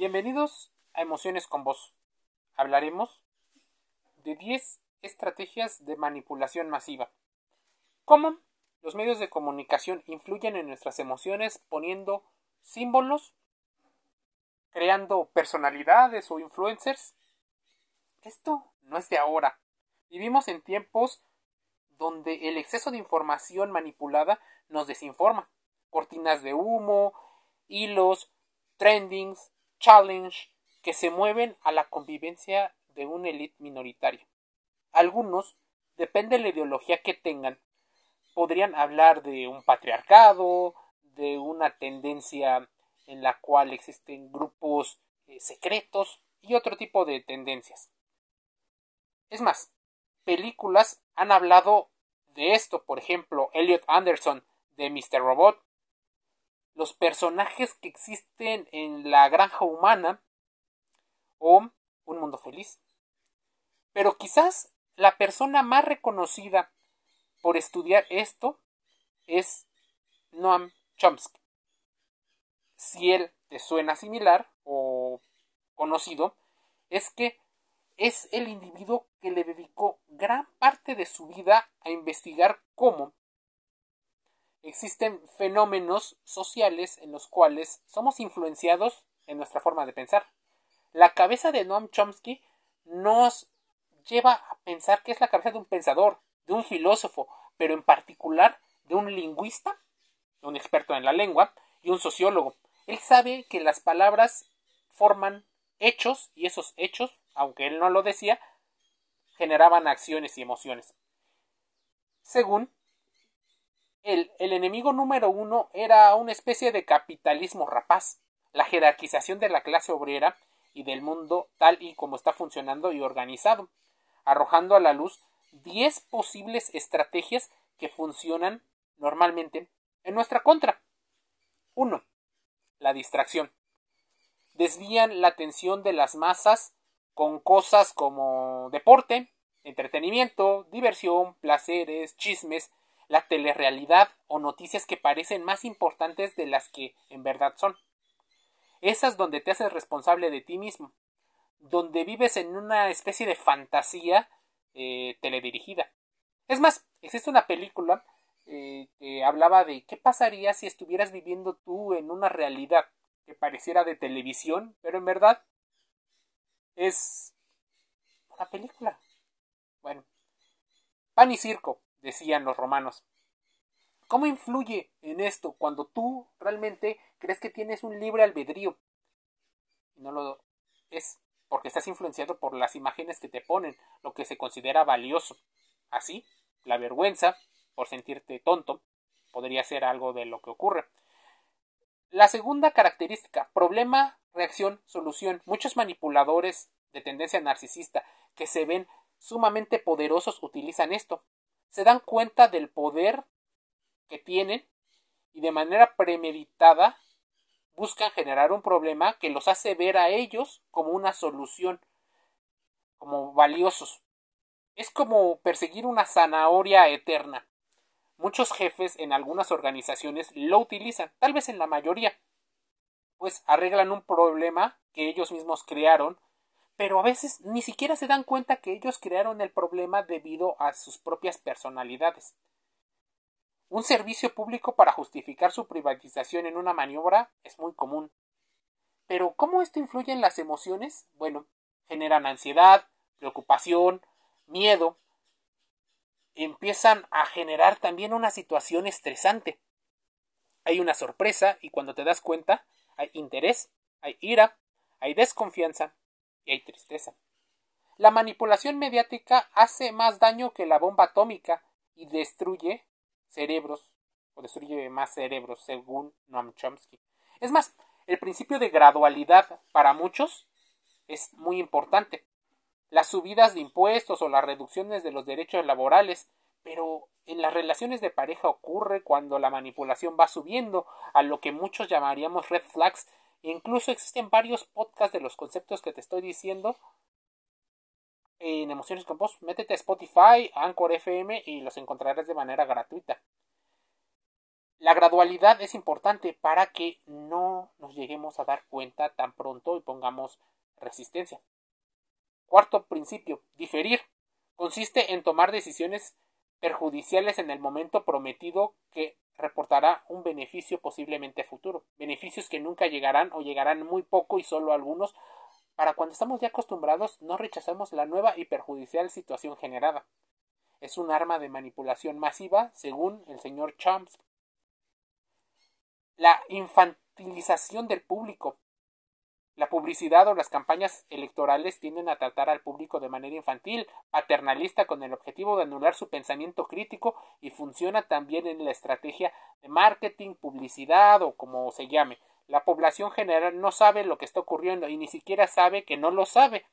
Bienvenidos a Emociones con Vos. Hablaremos de 10 estrategias de manipulación masiva. ¿Cómo los medios de comunicación influyen en nuestras emociones poniendo símbolos, creando personalidades o influencers? Esto no es de ahora. Vivimos en tiempos donde el exceso de información manipulada nos desinforma. Cortinas de humo, hilos, trendings, challenge que se mueven a la convivencia de una élite minoritaria. Algunos, depende de la ideología que tengan, podrían hablar de un patriarcado, de una tendencia en la cual existen grupos eh, secretos y otro tipo de tendencias. Es más, películas han hablado de esto, por ejemplo, Elliot Anderson de Mr. Robot los personajes que existen en la granja humana o Un Mundo Feliz. Pero quizás la persona más reconocida por estudiar esto es Noam Chomsky. Si él te suena similar o conocido, es que es el individuo que le dedicó gran parte de su vida a investigar cómo existen fenómenos sociales en los cuales somos influenciados en nuestra forma de pensar. La cabeza de Noam Chomsky nos lleva a pensar que es la cabeza de un pensador, de un filósofo, pero en particular de un lingüista, un experto en la lengua, y un sociólogo. Él sabe que las palabras forman hechos y esos hechos, aunque él no lo decía, generaban acciones y emociones. Según el, enemigo número uno era una especie de capitalismo rapaz, la jerarquización de la clase obrera y del mundo tal y como está funcionando y organizado, arrojando a la luz diez posibles estrategias que funcionan normalmente en nuestra contra. 1. La distracción. Desvían la atención de las masas con cosas como deporte, entretenimiento, diversión, placeres, chismes, la telerrealidad o noticias que parecen más importantes de las que en verdad son. Esas donde te haces responsable de ti mismo, donde vives en una especie de fantasía eh, teledirigida. Es más, existe una película eh, que hablaba de qué pasaría si estuvieras viviendo tú en una realidad que pareciera de televisión, pero en verdad es una película. Bueno, pan y circo, decían los romanos. ¿Cómo influye en esto cuando tú realmente crees que tienes un libre albedrío? No lo es porque estás influenciado por las imágenes que te ponen, lo que se considera valioso. Así, la vergüenza por sentirte tonto podría ser algo de lo que ocurre. La segunda característica, problema, reacción, solución. Muchos manipuladores de tendencia narcisista que se ven sumamente poderosos utilizan esto se dan cuenta del poder que tienen y de manera premeditada buscan generar un problema que los hace ver a ellos como una solución, como valiosos. Es como perseguir una zanahoria eterna. Muchos jefes en algunas organizaciones lo utilizan, tal vez en la mayoría, pues arreglan un problema que ellos mismos crearon pero a veces ni siquiera se dan cuenta que ellos crearon el problema debido a sus propias personalidades. Un servicio público para justificar su privatización en una maniobra es muy común. Pero ¿cómo esto influye en las emociones? Bueno, generan ansiedad, preocupación, miedo. Empiezan a generar también una situación estresante. Hay una sorpresa y cuando te das cuenta hay interés, hay ira, hay desconfianza, y hay tristeza. La manipulación mediática hace más daño que la bomba atómica y destruye cerebros o destruye más cerebros según Noam Chomsky. Es más, el principio de gradualidad para muchos es muy importante. Las subidas de impuestos o las reducciones de los derechos laborales, pero en las relaciones de pareja ocurre cuando la manipulación va subiendo a lo que muchos llamaríamos red flags Incluso existen varios podcasts de los conceptos que te estoy diciendo en Emociones con Voz. Métete a Spotify, Anchor FM y los encontrarás de manera gratuita. La gradualidad es importante para que no nos lleguemos a dar cuenta tan pronto y pongamos resistencia. Cuarto principio, diferir. Consiste en tomar decisiones perjudiciales en el momento prometido que reportará un beneficio posiblemente futuro. Beneficios que nunca llegarán o llegarán muy poco y solo algunos. Para cuando estamos ya acostumbrados, no rechazamos la nueva y perjudicial situación generada. Es un arma de manipulación masiva, según el señor Chomsky. La infantilización del público. La publicidad o las campañas electorales tienden a tratar al público de manera infantil, paternalista, con el objetivo de anular su pensamiento crítico y funciona también en la estrategia de marketing, publicidad o como se llame. La población general no sabe lo que está ocurriendo y ni siquiera sabe que no lo sabe.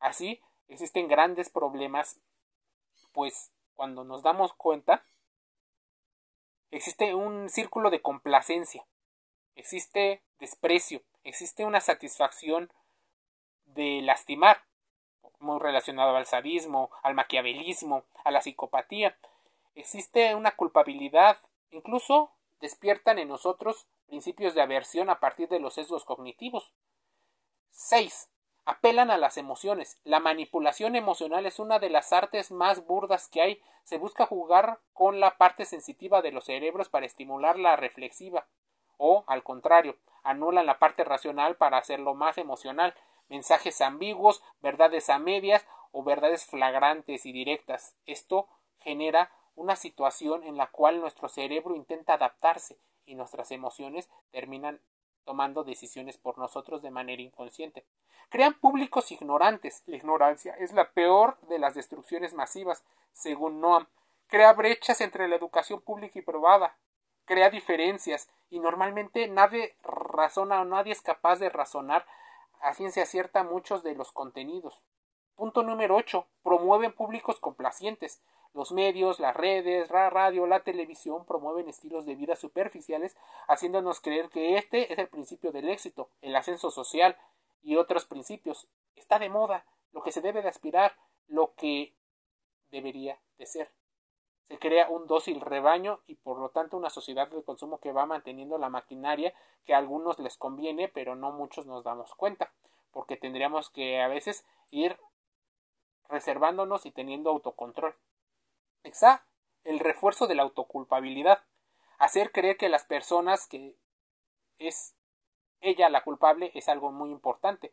Así, existen grandes problemas, pues cuando nos damos cuenta, existe un círculo de complacencia, existe desprecio, existe una satisfacción de lastimar, muy relacionado al sadismo, al maquiavelismo, a la psicopatía. Existe una culpabilidad, incluso despiertan en nosotros principios de aversión a partir de los sesgos cognitivos. 6. Apelan a las emociones. La manipulación emocional es una de las artes más burdas que hay. Se busca jugar con la parte sensitiva de los cerebros para estimular la reflexiva. O, al contrario, anulan la parte racional para hacerlo más emocional, mensajes ambiguos, verdades a medias o verdades flagrantes y directas. Esto genera una situación en la cual nuestro cerebro intenta adaptarse y nuestras emociones terminan tomando decisiones por nosotros de manera inconsciente. Crean públicos ignorantes. La ignorancia es la peor de las destrucciones masivas, según Noam. Crea brechas entre la educación pública y privada crea diferencias y normalmente nadie razona o nadie es capaz de razonar a ciencia cierta muchos de los contenidos. Punto número 8. Promueven públicos complacientes. Los medios, las redes, la radio, la televisión promueven estilos de vida superficiales, haciéndonos creer que este es el principio del éxito, el ascenso social y otros principios. Está de moda, lo que se debe de aspirar, lo que debería de ser se crea un dócil rebaño y por lo tanto una sociedad de consumo que va manteniendo la maquinaria que a algunos les conviene pero no muchos nos damos cuenta porque tendríamos que a veces ir reservándonos y teniendo autocontrol. Exa, el refuerzo de la autoculpabilidad. Hacer creer que las personas que es ella la culpable es algo muy importante.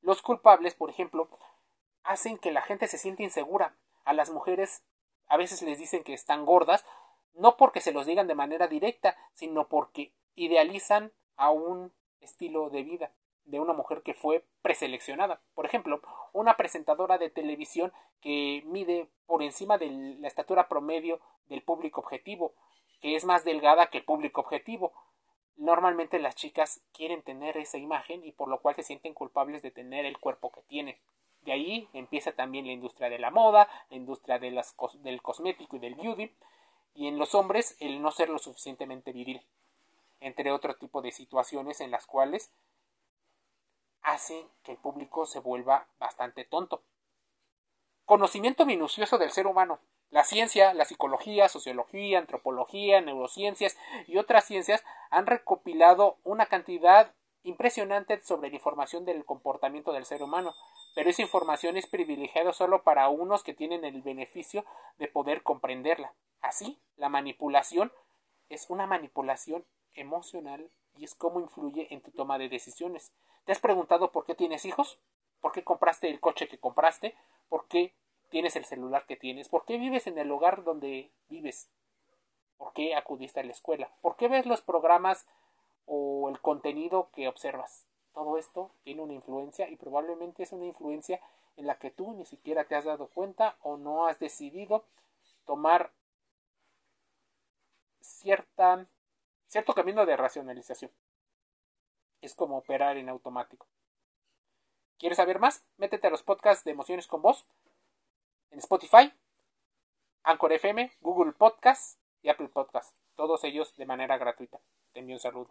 Los culpables, por ejemplo, hacen que la gente se siente insegura. A las mujeres a veces les dicen que están gordas, no porque se los digan de manera directa, sino porque idealizan a un estilo de vida de una mujer que fue preseleccionada. Por ejemplo, una presentadora de televisión que mide por encima de la estatura promedio del público objetivo, que es más delgada que el público objetivo. Normalmente las chicas quieren tener esa imagen y por lo cual se sienten culpables de tener el cuerpo que tienen. De ahí empieza también la industria de la moda, la industria las, del cosmético y del beauty, y en los hombres el no ser lo suficientemente viril, entre otro tipo de situaciones en las cuales hacen que el público se vuelva bastante tonto. Conocimiento minucioso del ser humano. La ciencia, la psicología, sociología, antropología, neurociencias y otras ciencias han recopilado una cantidad impresionante sobre la información del comportamiento del ser humano, pero esa información es privilegiada solo para unos que tienen el beneficio de poder comprenderla. Así, la manipulación es una manipulación emocional y es cómo influye en tu toma de decisiones. ¿Te has preguntado por qué tienes hijos? ¿Por qué compraste el coche que compraste? ¿Por qué tienes el celular que tienes? ¿Por qué vives en el lugar donde vives? ¿Por qué acudiste a la escuela? ¿Por qué ves los programas o el contenido que observas? Todo esto tiene una influencia y probablemente es una influencia en la que tú ni siquiera te has dado cuenta o no has decidido tomar cierta, cierto camino de racionalización. Es como operar en automático. ¿Quieres saber más? Métete a los podcasts de Emociones con Voz en Spotify, Anchor FM, Google Podcasts y Apple Podcasts. Todos ellos de manera gratuita. Te envío un saludo.